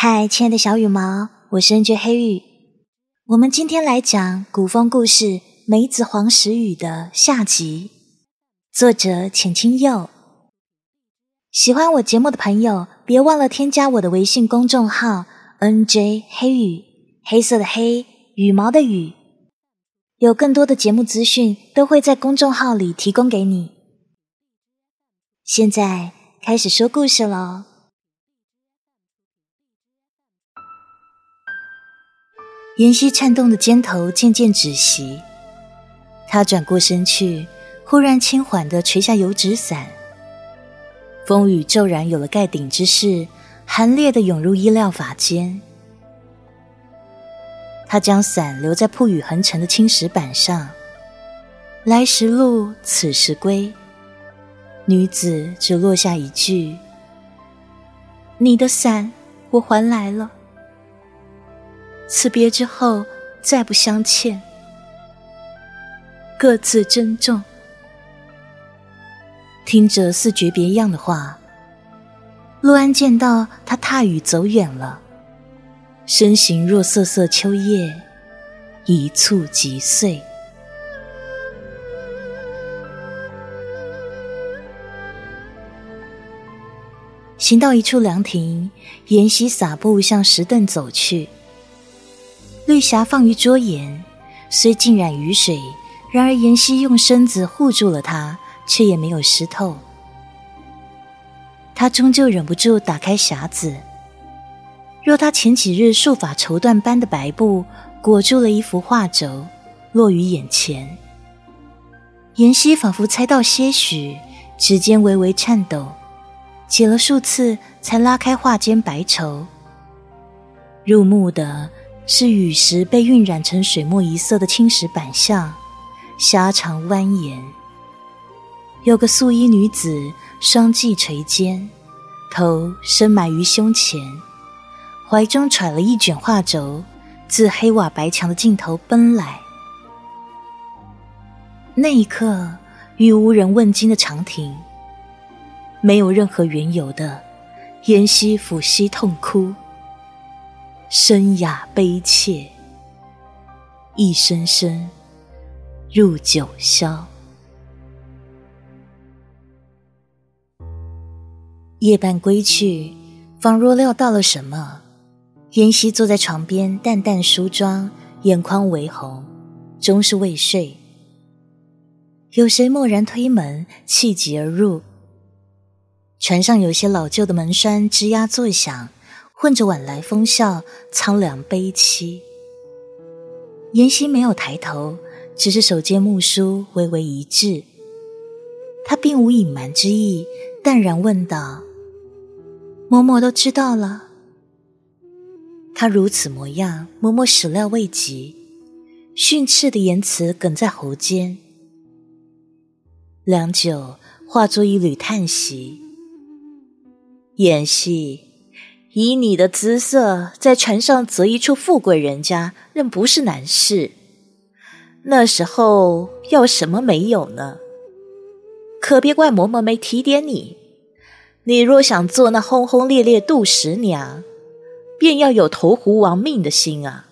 嗨，亲爱的小羽毛，我是 N.J. 黑羽。我们今天来讲古风故事《梅子黄时雨》的下集，作者浅清佑。喜欢我节目的朋友，别忘了添加我的微信公众号 N.J. 黑羽，黑色的黑，羽毛的羽。有更多的节目资讯都会在公众号里提供给你。现在开始说故事喽。妍希颤动的肩头渐渐止息，他转过身去，忽然轻缓的垂下油纸伞。风雨骤然有了盖顶之势，寒冽的涌入衣料发间。他将伞留在铺雨横陈的青石板上。来时路，此时归。女子只落下一句：“你的伞，我还来了。”辞别之后，再不相欠，各自珍重。听着似诀别样的话，陆安见到他踏雨走远了，身形若瑟瑟秋叶，一蹴即碎。行到一处凉亭，沿溪撒步向石凳走去。绿霞放于桌沿，虽浸染雨水，然而妍希用身子护住了它，却也没有湿透。他终究忍不住打开匣子，若他前几日束发绸缎般的白布裹住了一幅画轴，落于眼前，妍希仿佛猜到些许，指尖微微颤抖，解了数次才拉开画间白绸，入目的。是雨时被晕染成水墨一色的青石板像，狭长蜿蜒。有个素衣女子，双髻垂肩，头深埋于胸前，怀中揣了一卷画轴，自黑瓦白墙的尽头奔来。那一刻，与无人问津的长亭，没有任何缘由的，妍希抚膝痛哭。声哑悲切，一声声入九霄。夜半归去，仿若料到了什么，妍希坐在床边，淡淡梳妆，眼眶微红，终是未睡。有谁蓦然推门，气急而入？船上有些老旧的门栓吱呀作响。混着晚来风笑，苍凉悲凄。妍希没有抬头，只是手接木梳，微微一滞。他并无隐瞒之意，淡然问道：“嬷嬷都知道了。”他如此模样，嬷嬷始料未及，训斥的言辞哽在喉间。良久，化作一缕叹息：“妍希。”以你的姿色，在船上择一处富贵人家，仍不是难事。那时候要什么没有呢？可别怪嬷嬷没提点你。你若想做那轰轰烈烈杜十娘，便要有投湖亡命的心啊！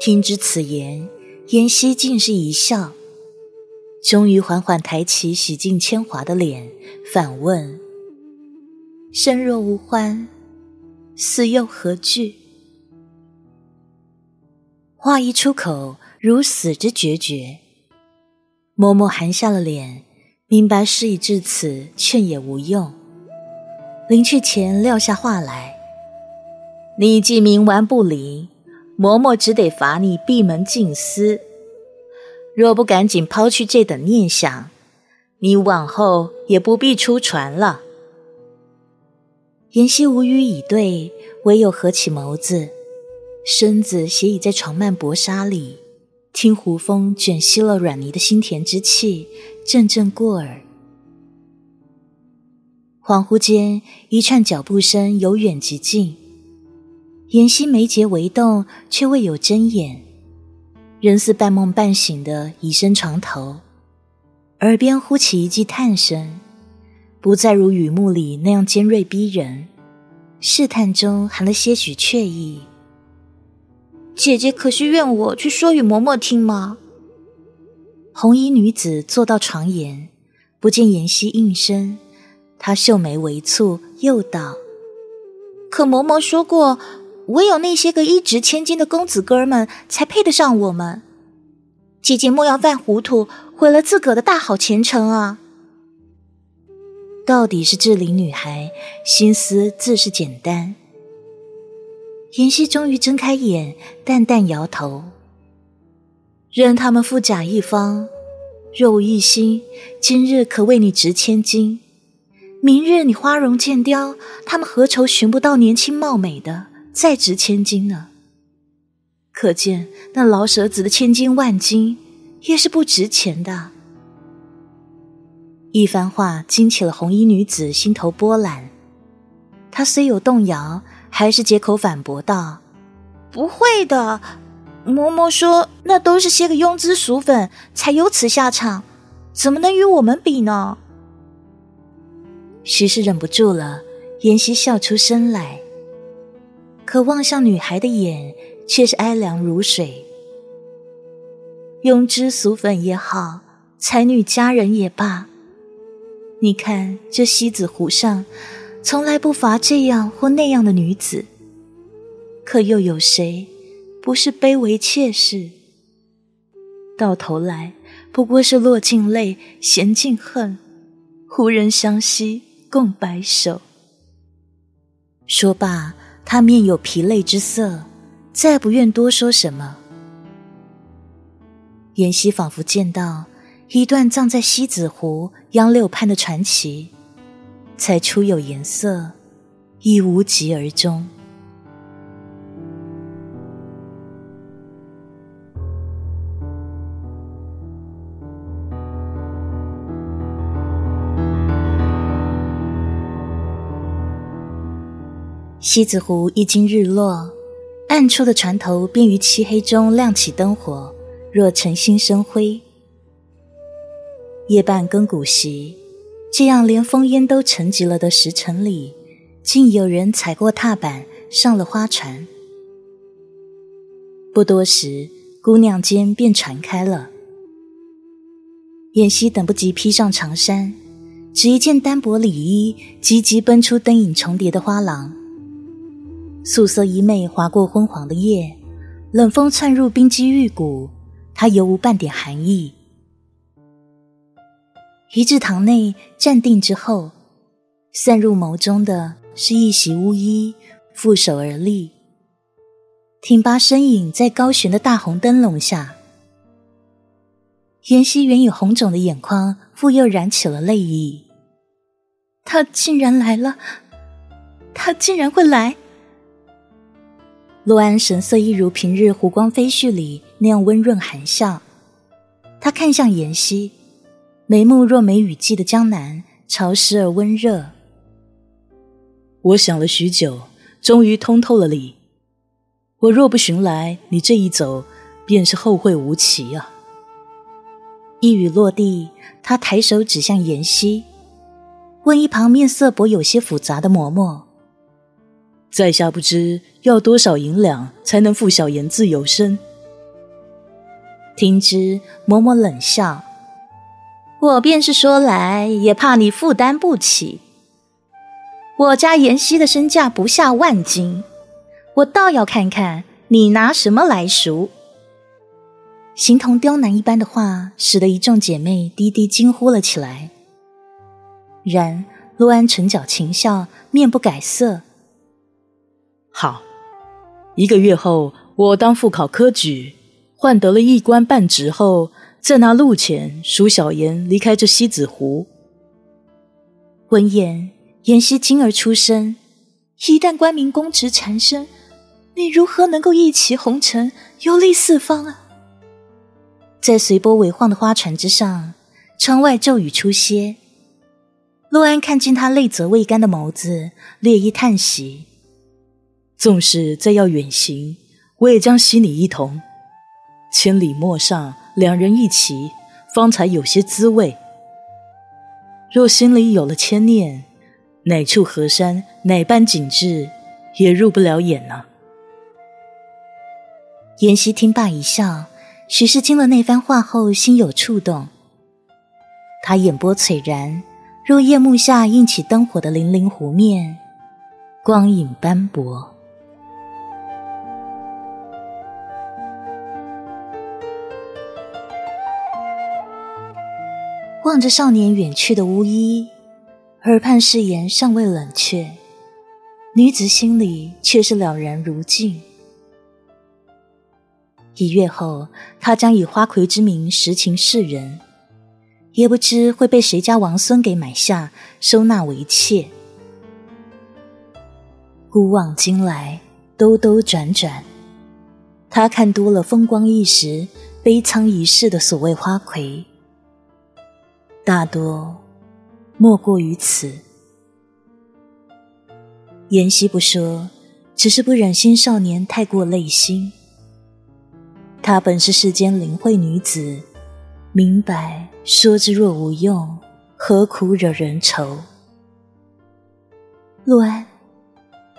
听之此言，妍希竟是一笑，终于缓缓抬起洗净铅华的脸，反问。生若无欢，死又何惧？话一出口，如死之决绝。嬷嬷含下了脸，明白事已至此，劝也无用。临去前撂下话来：“你既冥顽不灵，嬷嬷只得罚你闭门静思。若不赶紧抛去这等念想，你往后也不必出船了。”妍希无语以对，唯有合起眸子，身子斜倚在床幔薄纱里，听湖风卷熄了软泥的心田之气，阵阵过耳。恍惚间，一串脚步声由远及近，妍希眉睫微动，却未有睁眼，仍似半梦半醒的倚身床头，耳边忽起一记叹声。不再如雨幕里那样尖锐逼人，试探中含了些许怯意。姐姐可是怨我去说与嬷嬷听吗？红衣女子坐到床沿，不见妍希应声，她秀眉微蹙，又道：“可嬷嬷说过，唯有那些个一掷千金的公子哥们才配得上我们。姐姐莫要犯糊涂，毁了自个的大好前程啊！”到底是志玲女孩心思自是简单。妍希终于睁开眼，淡淡摇头。任他们富甲一方，若无一心，今日可为你值千金；明日你花容渐凋，他们何愁寻不到年轻貌美的再值千金呢？可见那老舍子的千金万金也是不值钱的。一番话惊起了红衣女子心头波澜，她虽有动摇，还是接口反驳道：“不会的，嬷嬷说那都是些个庸脂俗粉才有此下场，怎么能与我们比呢？”许氏忍不住了，妍希笑出声来，可望向女孩的眼却是哀凉如水。庸脂俗粉也好，才女佳人也罢。你看，这西子湖上，从来不乏这样或那样的女子，可又有谁不是卑微妾室？到头来，不过是落尽泪，闲尽恨，无人相惜，共白首。说罢，他面有疲累之色，再不愿多说什么。妍希仿佛见到。一段葬在西子湖杨柳畔的传奇，才初有颜色，亦无疾而终。西子湖一经日落，暗处的船头便于漆黑中亮起灯火，若晨星生辉。夜半更鼓席，这样连风烟都沉寂了的时辰里，竟有人踩过踏板上了花船。不多时，姑娘间便传开了。燕西等不及披上长衫，只一件单薄里衣，急急奔出灯影重叠的花廊。素色衣袂划过昏黄的夜，冷风窜入冰肌玉骨，他犹无半点寒意。一至堂内站定之后，散入眸中的是一袭乌衣，负手而立，挺拔身影在高悬的大红灯笼下。妍希原有红肿的眼眶，复又燃起了泪意。他竟然来了，他竟然会来！陆安神色一如平日湖光飞絮里那样温润含笑，他看向妍希。眉目若梅雨季的江南，潮湿而温热。我想了许久，终于通透了理。我若不寻来，你这一走，便是后会无期啊！一语落地，他抬手指向妍希，问一旁面色颇有些复杂的嬷嬷：“在下不知要多少银两，才能付小妍自由身？”听之，嬷嬷冷笑。我便是说来，也怕你负担不起。我家妍希的身价不下万金，我倒要看看你拿什么来赎。形同刁难一般的话，使得一众姐妹低低惊呼了起来。然陆安唇角轻笑，面不改色。好，一个月后，我当副考科举，换得了一官半职后。在那路前赎小妍离开这西子湖。闻言，言希惊而出声：“一旦官民公职缠身，你如何能够一骑红尘，游历四方啊？”在随波尾晃的花船之上，窗外骤雨初歇。陆安看见他泪泽未干的眸子，略一叹息：“纵使再要远行，我也将携你一同。千里陌上。”两人一起，方才有些滋味。若心里有了牵念，哪处河山，哪般景致，也入不了眼呢。妍希听罢一笑，许是听了那番话后，心有触动。他眼波璀然，若夜幕下映起灯火的粼粼湖面，光影斑驳。望着少年远去的乌衣，耳畔誓言尚未冷却，女子心里却是了然如镜。一月后，他将以花魁之名实情示人，也不知会被谁家王孙给买下，收纳为妾。古往今来，兜兜转转，他看多了风光一时、悲怆一世的所谓花魁，大多莫过于此。言希不说，只是不忍心少年太过累心。她本是世间灵慧女子，明白说之若无用，何苦惹人愁？陆安，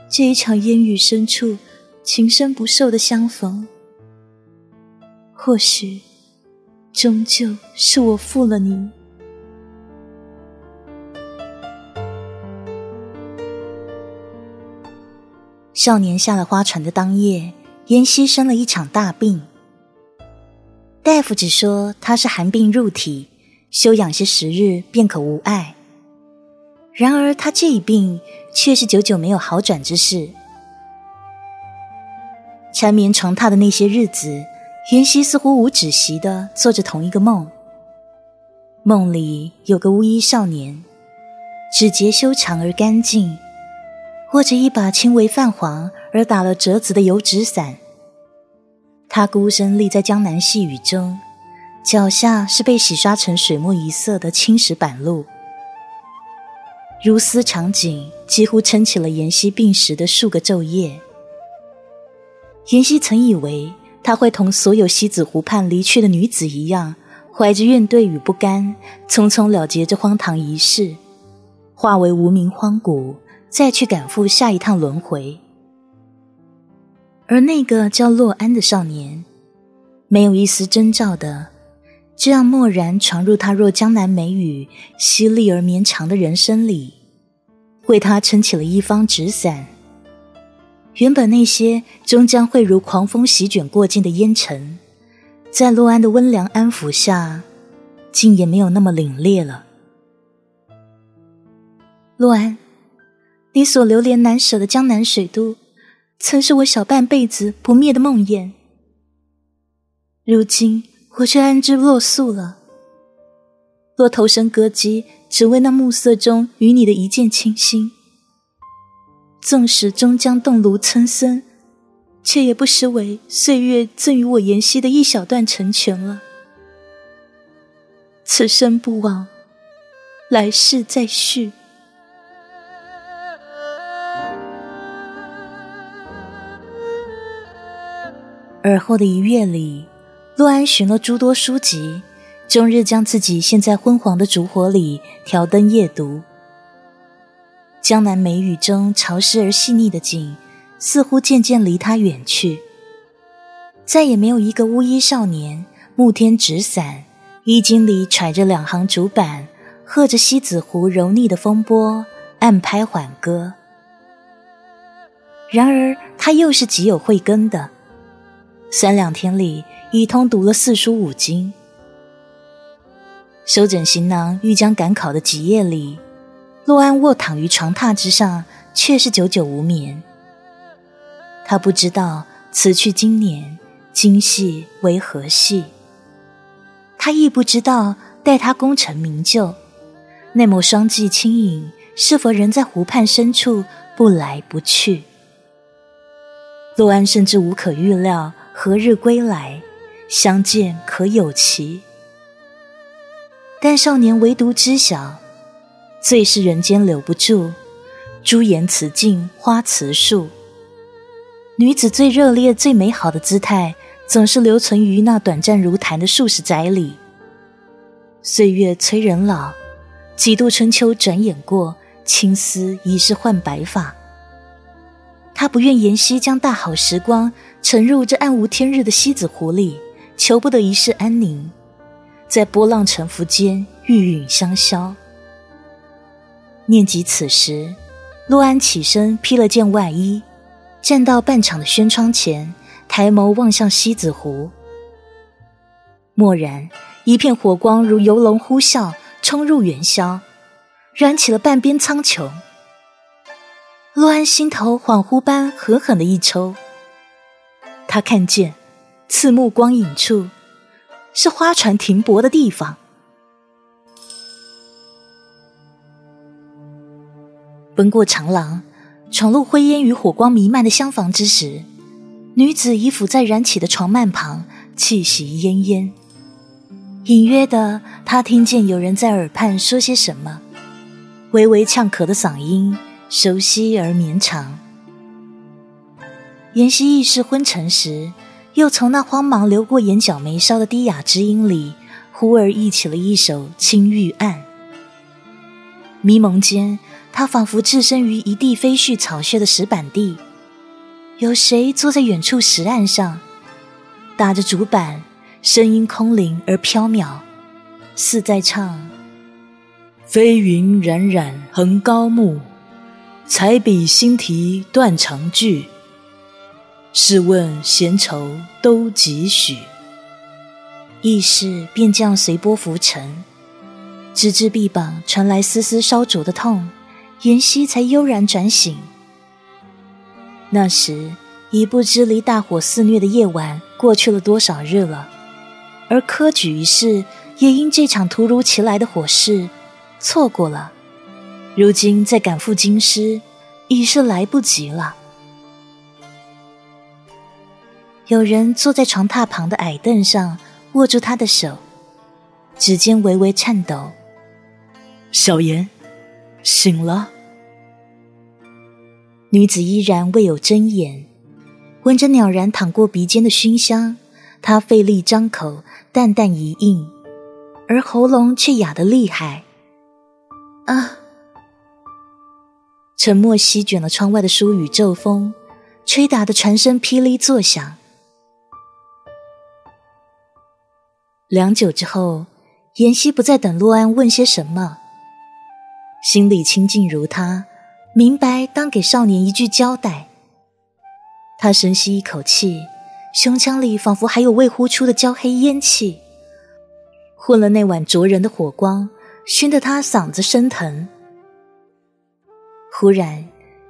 这一场烟雨深处，情深不寿的相逢，或许终究是我负了你。少年下了花船的当夜，妍希生了一场大病。大夫只说他是寒病入体，休养些时日便可无碍。然而他这一病却是久久没有好转之事。缠绵床榻的那些日子，妍希似乎无止息的做着同一个梦。梦里有个乌衣少年，指节修长而干净，握着一把轻微泛黄而打了折子的油纸伞。他孤身立在江南细雨中，脚下是被洗刷成水墨一色的青石板路。如斯场景，几乎撑起了妍希病时的数个昼夜。妍希曾以为他会同所有西子湖畔离去的女子一样，怀着怨怼与不甘，匆匆了结这荒唐一世，化为无名荒谷，再去赶赴下一趟轮回。而那个叫洛安的少年，没有一丝征兆的，这样漠然闯入他若江南美雨，犀利而绵长的人生里，为他撑起了一方纸伞。原本那些终将会如狂风席卷过境的烟尘，在洛安的温良安抚下，竟也没有那么凛冽了。洛安，你所流连难舍的江南水都。曾是我小半辈子不灭的梦魇，如今我却安之若素了。若投身歌姬，只为那暮色中与你的一见倾心，纵使终将冻炉岑参，却也不失为岁月赠予我妍希的一小段成全了。此生不枉，来世再续。而后的一月里，陆安寻了诸多书籍，终日将自己陷在昏黄的烛火里挑灯夜读。江南梅雨中潮湿而细腻的景，似乎渐渐离他远去。再也没有一个乌衣少年，沐天纸伞，衣襟里揣着两行竹板，和着西子湖柔腻的风波，暗拍缓歌。然而他又是极有慧根的。三两天里，一通读了四书五经。收整行囊，欲将赶考的几夜里，洛安卧躺于床榻之上，却是久久无眠。他不知道此去经年，今夕为何夕。他亦不知道，待他功成名就，那抹双髻轻影，是否仍在湖畔深处不来不去。洛安甚至无可预料。何日归来？相见可有期？但少年唯独知晓，最是人间留不住。朱颜辞镜花辞树，女子最热烈、最美好的姿态，总是留存于那短暂如弹的数十载里。岁月催人老，几度春秋转眼过，青丝已是换白发。他不愿妍希将大好时光沉入这暗无天日的西子湖里，求不得一世安宁，在波浪沉浮间玉殒香消。念及此时，陆安起身披了件外衣，站到半场的轩窗前，抬眸望向西子湖。蓦然，一片火光如游龙呼啸，冲入元宵，燃起了半边苍穹。陆安心头恍惚般狠狠的一抽，他看见刺目光影处是花船停泊的地方。奔过长廊，闯入灰烟与火光弥漫的厢房之时，女子已伏在燃起的床幔旁，气息奄奄。隐约的，她听见有人在耳畔说些什么，微微呛咳的嗓音，熟悉而绵长。妍希意识昏沉时，又从那慌忙流过眼角眉梢的低哑之音里，忽而忆起了一首《青玉案》。迷蒙间。他仿佛置身于一地飞絮草屑的石板地，有谁坐在远处石岸上，打着竹板，声音空灵而飘渺，似在唱：“飞云冉冉横高木，彩笔新题断肠句。试问闲愁都几许？”意识便这样随波浮沉，直至臂膀传来丝丝烧灼的痛。妍希才悠然转醒。那时已不知离大火肆虐的夜晚过去了多少日了，而科举一事也因这场突如其来的火势错过了。如今再赶赴京师，已是来不及了。有人坐在床榻旁的矮凳上，握住他的手，指尖微微颤抖。小妍，醒了。女子依然未有睁眼，闻着袅然淌过鼻尖的熏香，她费力张口，淡淡一应，而喉咙却哑得厉害。啊！沉默席卷了窗外的疏雨骤风，吹打的船身噼里作响。良久之后，妍希不再等洛安问些什么，心里清静如他。明白，当给少年一句交代。他深吸一口气，胸腔里仿佛还有未呼出的焦黑烟气，混了那晚灼人的火光，熏得他嗓子生疼。忽然，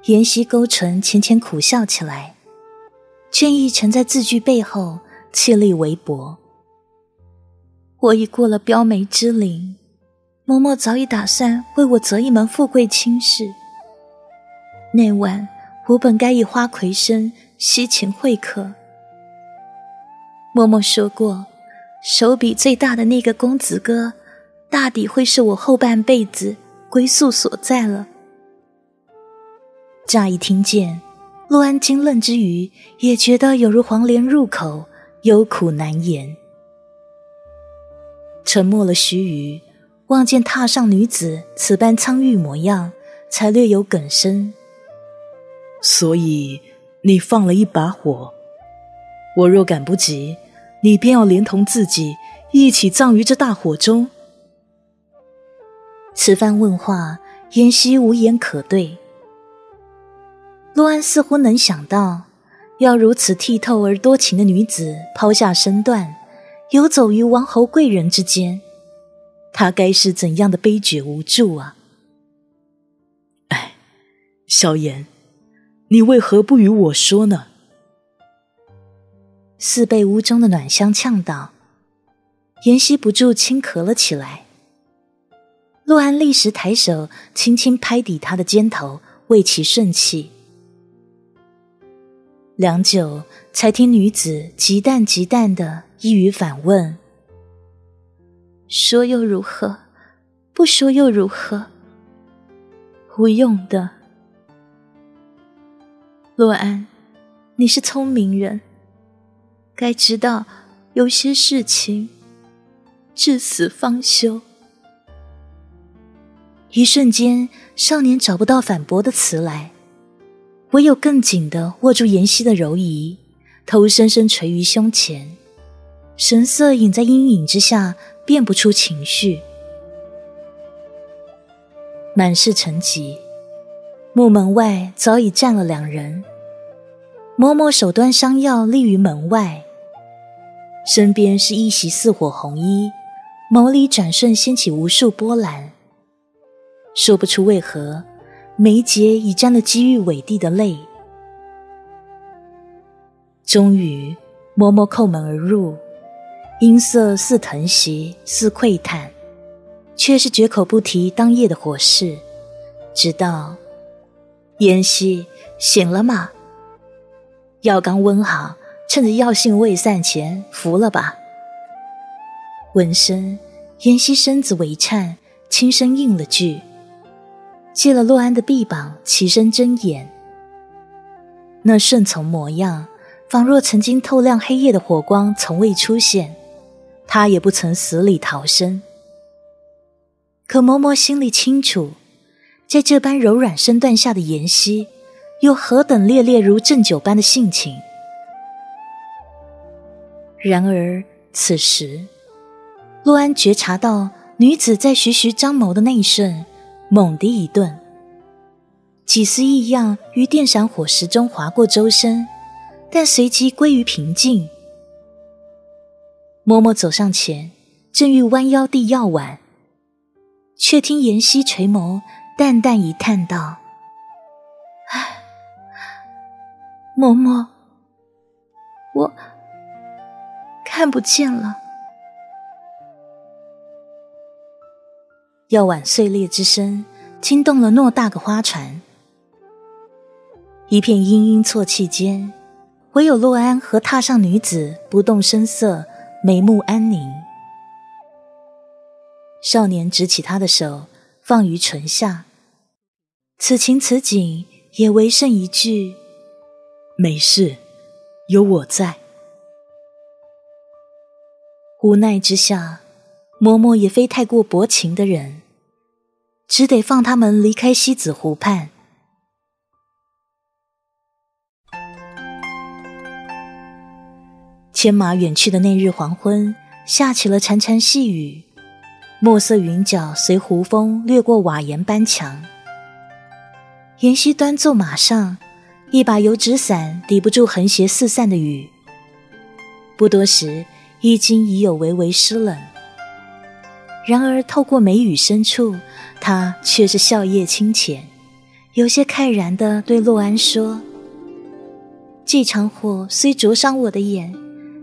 妍希勾唇，浅浅苦笑起来，倦意沉在字句背后，气力微薄。我已过了标眉之龄，嬷嬷早已打算为我择一门富贵亲事。那晚，我本该以花魁身西秦会客。嬷嬷说过，手笔最大的那个公子哥，大抵会是我后半辈子归宿所在了。乍一听见，陆安惊愣之余，也觉得有如黄连入口，有苦难言。沉默了须臾，望见榻上女子此般苍郁模样，才略有哽声。所以你放了一把火，我若赶不及，你便要连同自己一起葬于这大火中。此番问话，妍希无言可对。洛安似乎能想到，要如此剔透而多情的女子抛下身段，游走于王侯贵人之间，她该是怎样的悲绝无助啊！哎，萧炎。你为何不与我说呢？似被屋中的暖香呛到，妍希不住轻咳了起来。陆安立时抬手轻轻拍抵他的肩头，为其顺气。良久，才听女子极淡极淡的一语反问：“说又如何？不说又如何？无用的。”洛安，你是聪明人，该知道有些事情至死方休。一瞬间，少年找不到反驳的词来，唯有更紧的握住妍希的柔仪，头深深垂于胸前，神色隐在阴影之下，辨不出情绪。满是沉寂，木门外早已站了两人。嬷嬷手端香药立于门外，身边是一袭似火红衣，眸里转瞬掀起无数波澜。说不出为何，眉睫已沾了积郁伟地的泪。终于，嬷嬷叩门而入，音色似疼惜，似喟叹，却是绝口不提当夜的火事。直到妍希醒了吗？药刚温好，趁着药性未散前服了吧。闻声，妍希身子微颤，轻声应了句。借了洛安的臂膀，起身睁眼。那顺从模样，仿若曾经透亮黑夜的火光，从未出现。他也不曾死里逃生。可嬷嬷心里清楚，在这般柔软身段下的妍希，又何等烈烈如鸩酒般的性情。然而此时，洛安觉察到女子在徐徐张眸的那一瞬。猛地一顿，几丝异样于电闪火石中划过周身，但随即归于平静。嬷嬷走上前，正欲弯腰递药碗，却听妍希垂眸，淡淡一叹道：“唉，嬷嬷，我看不见了。”药碗碎裂之声惊动了偌大个花船，一片嘤嘤啜泣间，唯有洛安和榻上女子不动声色，眉目安宁。少年执起她的手，放于唇下，此情此景，也唯剩一句：“没事，有我在。”无奈之下。嬷嬷也非太过薄情的人，只得放他们离开西子湖畔。牵马远去的那日黄昏，下起了潺潺细雨，墨色云角随湖风掠过瓦檐斑墙。妍希端坐马上，一把油纸伞抵不住横斜四散的雨。不多时，衣襟已有微微湿冷。然而，透过眉宇深处，他却是笑靥清浅，有些慨然的对洛安说：“这场火虽灼伤我的眼，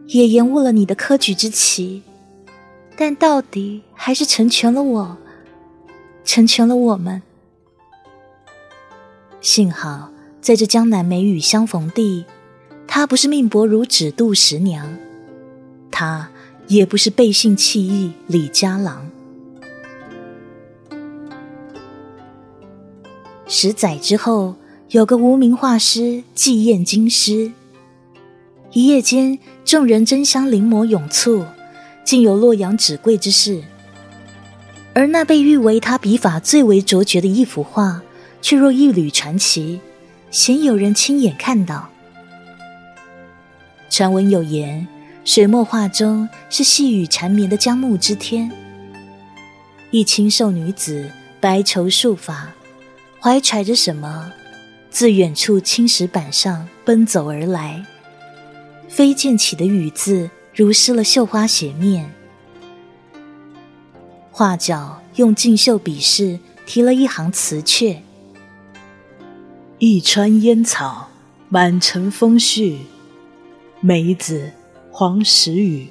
也延误了你的科举之期，但到底还是成全了我，成全了我们。幸好在这江南梅雨相逢地，他不是命薄如纸度十娘，他。”也不是背信弃义李家郎。十载之后，有个无名画师祭宴京师，一夜间众人争相临摹咏簇，竟有洛阳纸贵之事。而那被誉为他笔法最为卓绝的一幅画，却若一缕传奇，鲜有人亲眼看到。传闻有言。水墨画中是细雨缠绵的江暮之天，一清瘦女子白绸束发，怀揣着什么，自远处青石板上奔走而来。飞溅起的雨字如湿了绣花鞋面，画角用劲绣笔势提了一行词阙：“一川烟草，满城风絮，梅子。”黄时雨。